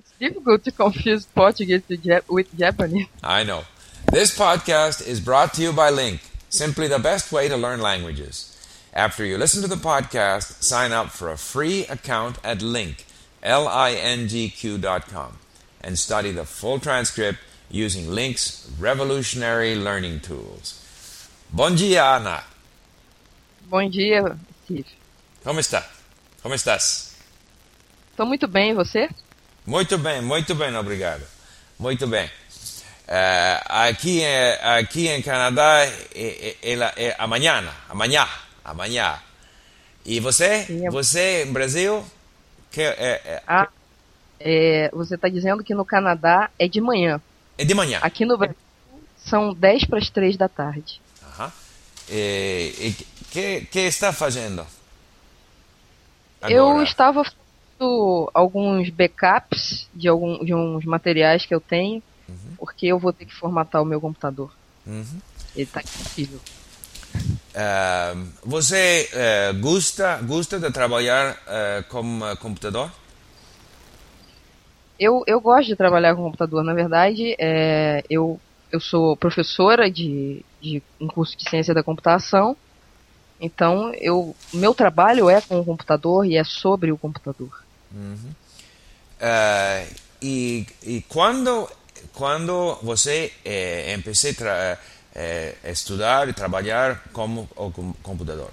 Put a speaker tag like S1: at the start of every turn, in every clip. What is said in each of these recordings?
S1: It's difficult to confuse Portuguese with Japanese.
S2: I know. This podcast is brought to you by Link, simply the best way to learn languages. After you listen to the podcast, sign up for a free account at Link, dot com, and study the full transcript using Link's revolutionary learning tools. Bom dia, Ana.
S1: Bom dia, Steve.
S2: Como está? Como estás?
S1: Estou muito bem, e você?
S2: Muito bem, muito bem, obrigado. Muito bem. Uh, aqui, aqui em Canadá é, é, é, é amanhã, amanhã, amanhã. E você? Você em Brasil? Que, é,
S1: ah, você está dizendo que no Canadá é de manhã.
S2: É de manhã.
S1: Aqui no Brasil são 10 para as 3 da tarde.
S2: Aham. E que, que está fazendo?
S1: Agora? Eu estava fazendo alguns backups de, algum, de uns materiais que eu tenho, uhum. porque eu vou ter que formatar o meu computador. Uhum. Ele está impossível.
S2: Uh, você uh, gosta, gosta de trabalhar uh, com computador?
S1: Eu, eu gosto de trabalhar com computador. Na verdade, é, eu, eu sou professora de, de um curso de ciência da computação. Então, eu, meu trabalho é com o computador e é sobre o computador.
S2: Uhum. Uh, e, e quando, quando você empecé a é, estudar e trabalhar com o computador?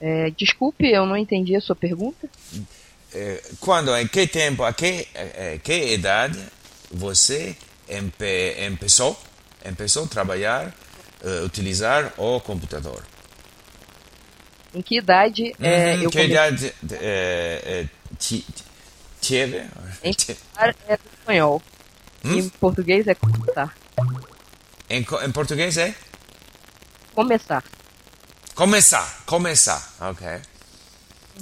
S1: É, desculpe, eu não entendi a sua pergunta.
S2: É, quando, em que tempo, a que, a que idade você empe, começou, começou a trabalhar, uh, utilizar o computador?
S1: Em que idade
S2: uhum, é, eu que idade é, é, tive?
S1: Em é espanhol. Hum? Em português é começar.
S2: Em, em português é?
S1: Começar.
S2: Começar, começar, ok.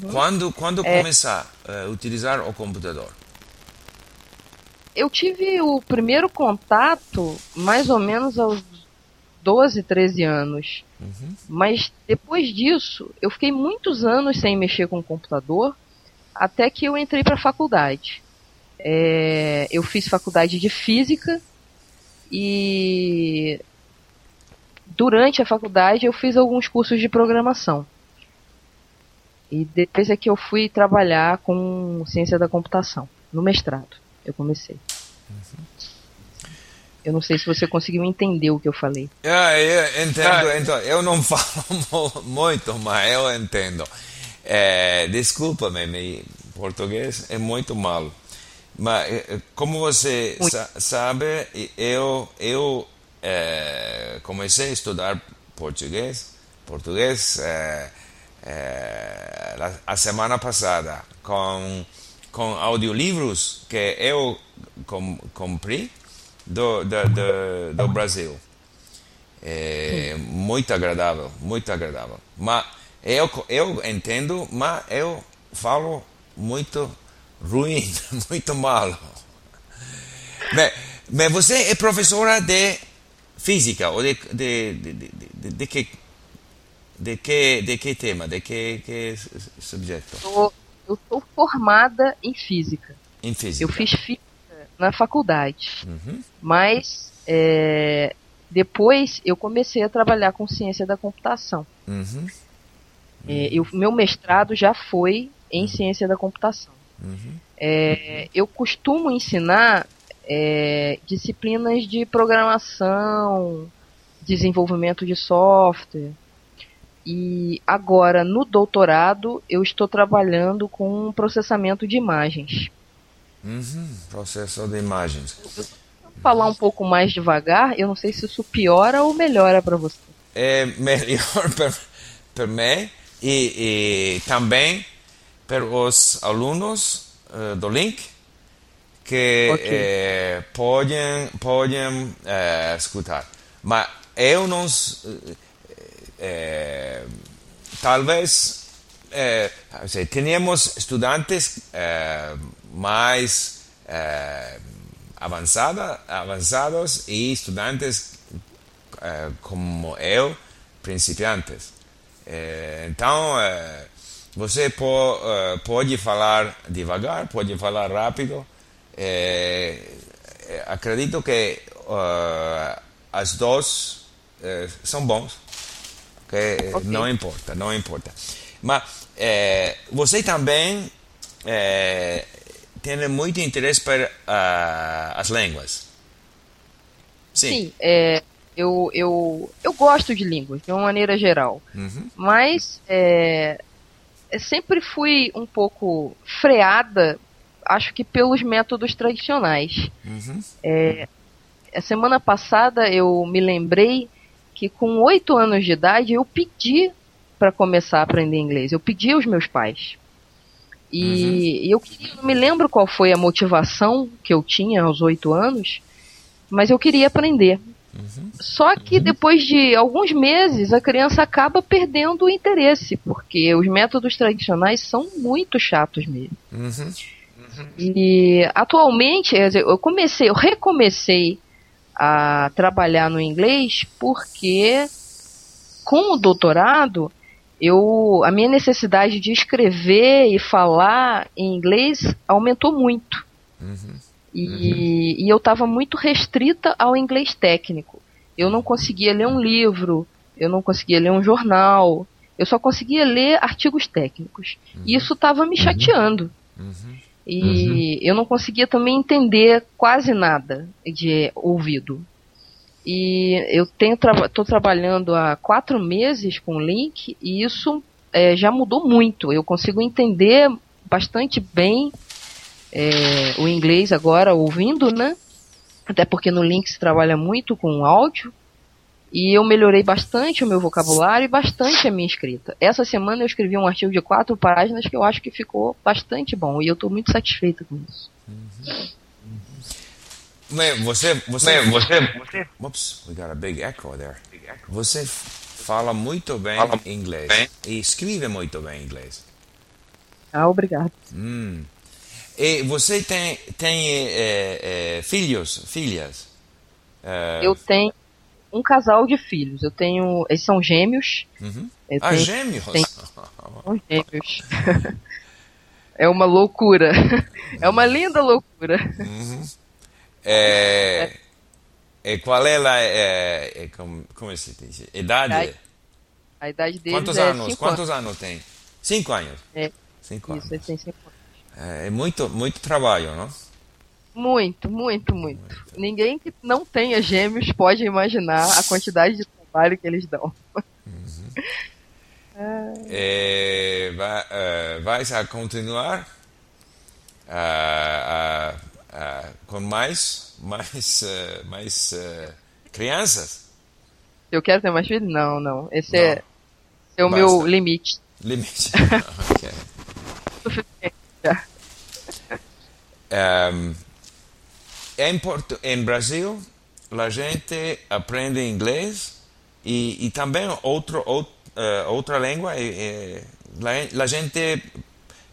S2: Uhum. Quando, quando é... começar a uh, utilizar o computador?
S1: Eu tive o primeiro contato mais ou menos aos 12, 13 anos. Uhum. Mas depois disso, eu fiquei muitos anos sem mexer com o computador, até que eu entrei para a faculdade. É, eu fiz faculdade de física e durante a faculdade eu fiz alguns cursos de programação. E depois é que eu fui trabalhar com ciência da computação, no mestrado. Eu comecei. Uhum. Eu não sei se você conseguiu entender o que eu falei.
S2: Ah, eu entendo, então, eu não falo muito, mas eu entendo. É, Desculpa-me, meu português é muito malo. Mas, é, como você sa sabe, eu, eu é, comecei a estudar português, português é, é, a semana passada com, com audiolivros que eu com, comprei do, do, do, do Brasil. É muito agradável, muito agradável. Mas eu, eu entendo, mas eu falo muito ruim, muito mal. Mas, mas você é professora de física ou de, de, de, de, de que de que de que tema, de que, que subjeto?
S1: Eu, eu sou formada em física.
S2: Em física.
S1: Eu fiz física na faculdade. Uhum. Mas é, depois eu comecei a trabalhar com ciência da computação. Uhum. É, eu, meu mestrado já foi em uhum. ciência da computação. Uhum. É, eu costumo ensinar é, disciplinas de programação, desenvolvimento de software. E agora, no doutorado, eu estou trabalhando com processamento de imagens.
S2: Uhum, de imagens.
S1: Vou falar um pouco mais devagar, eu não sei se isso piora ou melhora para você.
S2: É melhor para mim e, e, também para os alunos uh, do Link que okay. eh, podem, podem eh, escutar. Mas eu não. Eh, talvez. Eh, temos estudantes mais eh, avançada, avançados e estudantes eh, como eu, principiantes. Eh, então, você po, pode falar devagar, pode falar rápido. Acredito que uh, as duas são bons. Okay? okay? Não importa, não importa. Mas você também tem muito interesse para as línguas.
S1: Sim, Sim é, eu, eu, eu gosto de línguas, de uma maneira geral. Uhum. Mas é, sempre fui um pouco freada, acho que pelos métodos tradicionais. Uhum. É, a semana passada eu me lembrei que com oito anos de idade eu pedi para começar a aprender inglês. Eu pedi aos meus pais. E uhum. eu queria, não me lembro qual foi a motivação que eu tinha aos oito anos, mas eu queria aprender. Uhum. Só que uhum. depois de alguns meses a criança acaba perdendo o interesse, porque os métodos tradicionais são muito chatos mesmo. Uhum. E atualmente eu comecei, eu recomecei a trabalhar no inglês porque com o doutorado eu a minha necessidade de escrever e falar em inglês aumentou muito. Uhum. E, uhum. e eu estava muito restrita ao inglês técnico. Eu não conseguia ler um livro, eu não conseguia ler um jornal, eu só conseguia ler artigos técnicos. Uhum. E isso estava me uhum. chateando. Uhum. E eu não conseguia também entender quase nada de ouvido. E eu estou tra trabalhando há quatro meses com o Link e isso é, já mudou muito. Eu consigo entender bastante bem é, o inglês agora ouvindo, né? Até porque no Link se trabalha muito com áudio. E eu melhorei bastante o meu vocabulário e bastante a minha escrita. Essa semana eu escrevi um artigo de quatro páginas que eu acho que ficou bastante bom. E eu estou muito satisfeita com isso. Uhum.
S2: Você, você, você, você. Oops, we got a big echo there. Você fala muito bem fala inglês bem. e escreve muito bem inglês.
S1: Ah, obrigado.
S2: Hum. E você tem, tem é, é, filhos, filhas?
S1: É... Eu tenho um casal de filhos. Eu tenho. Eles são gêmeos.
S2: Uhum. Ah, tenho, gêmeos? Tenho,
S1: são gêmeos. é uma loucura. É uma linda loucura. Uhum.
S2: É, é, qual é a. É, é, como, como se diz? Idade?
S1: A idade deles
S2: Quantos
S1: é
S2: anos? Quantos anos. anos tem? Cinco anos?
S1: É. Cinco Isso, anos. tem cinco anos.
S2: É, é muito, muito trabalho, não?
S1: Muito, muito, muito. Ninguém que não tenha gêmeos pode imaginar a quantidade de trabalho que eles dão. Uhum.
S2: É, vai, uh, vais a continuar uh, uh, com mais, mais, mais crianças?
S1: Eu quero ter mais filhos? Não, não. Esse é, não. é, é o Basta. meu limite.
S2: Limite. ok. Um, é importante, em Brasil, a gente aprende inglês e, e também outro, outro, uh, outra língua. E, e, a gente,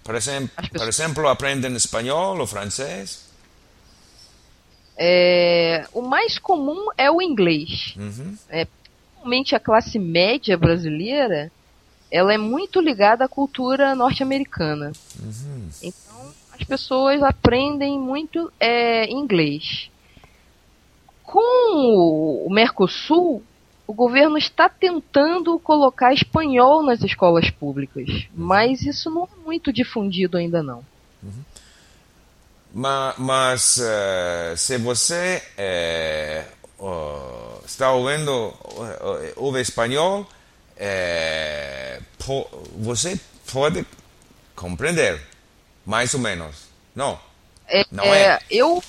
S2: por exemplo, por exemplo, aprende espanhol ou francês.
S1: É, o mais comum é o inglês. Uhum. É, principalmente a classe média brasileira, ela é muito ligada à cultura norte-americana. Uhum. Então, as pessoas aprendem muito é, inglês. Com o Mercosul, o governo está tentando colocar espanhol nas escolas públicas, uhum. mas isso não é muito difundido ainda não. Uhum.
S2: Mas, mas uh, se você uh, está ouvindo uh, ouve espanhol, po, você pode compreender mais ou menos. Não.
S1: É, não é. é. Eu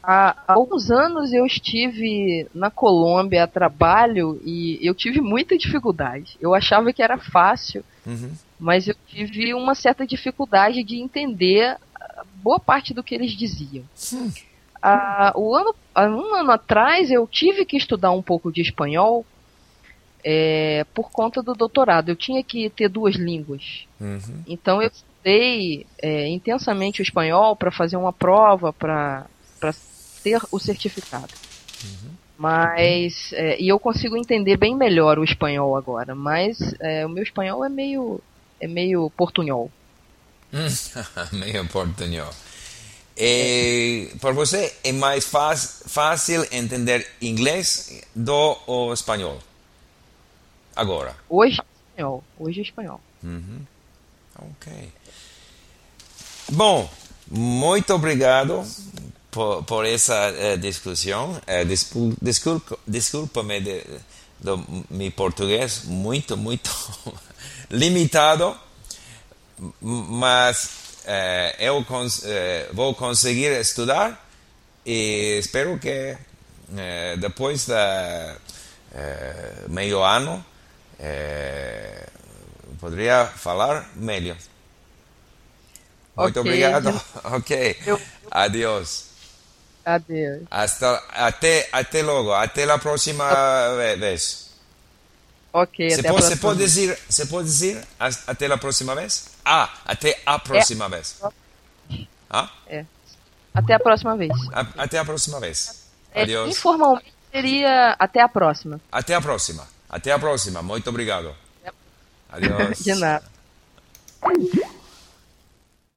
S1: há, há alguns anos eu estive na Colômbia a trabalho e eu tive muita dificuldade. Eu achava que era fácil, uhum. mas eu tive uma certa dificuldade de entender boa parte do que eles diziam. Hum. Ah, o ano, um ano atrás eu tive que estudar um pouco de espanhol é, por conta do doutorado. Eu tinha que ter duas línguas. Uhum. Então eu estudei é, intensamente o espanhol para fazer uma prova para ter o certificado. Uhum. Mas. É, e eu consigo entender bem melhor o espanhol agora. Mas é, o meu espanhol é meio. é meio portunhol.
S2: meio portunhol. E, para você é mais fácil entender inglês do ou espanhol? Agora.
S1: Hoje espanhol. Hoje espanhol.
S2: Uhum. Ok. Bom, muito obrigado por, por essa uh, discussão. Uh, desculpa, desculpa-me de, do meu português muito, muito limitado, mas uh, eu cons vou conseguir estudar e espero que depois da meio ano poderia falar melhor. Muito okay. obrigado. Ok. Eu... Adiós.
S1: Adeus.
S2: Hasta, até, até logo. Até a próxima vez.
S1: Ok,
S2: você pode, você pode dizer, você pode dizer até a próxima vez? Ah, até a próxima é. vez.
S1: Ah? É. Até a próxima vez.
S2: A, até a próxima vez. É, Adiós.
S1: Informalmente seria até a próxima.
S2: Até a próxima. Até a próxima. Muito obrigado. Adiós.
S1: De nada.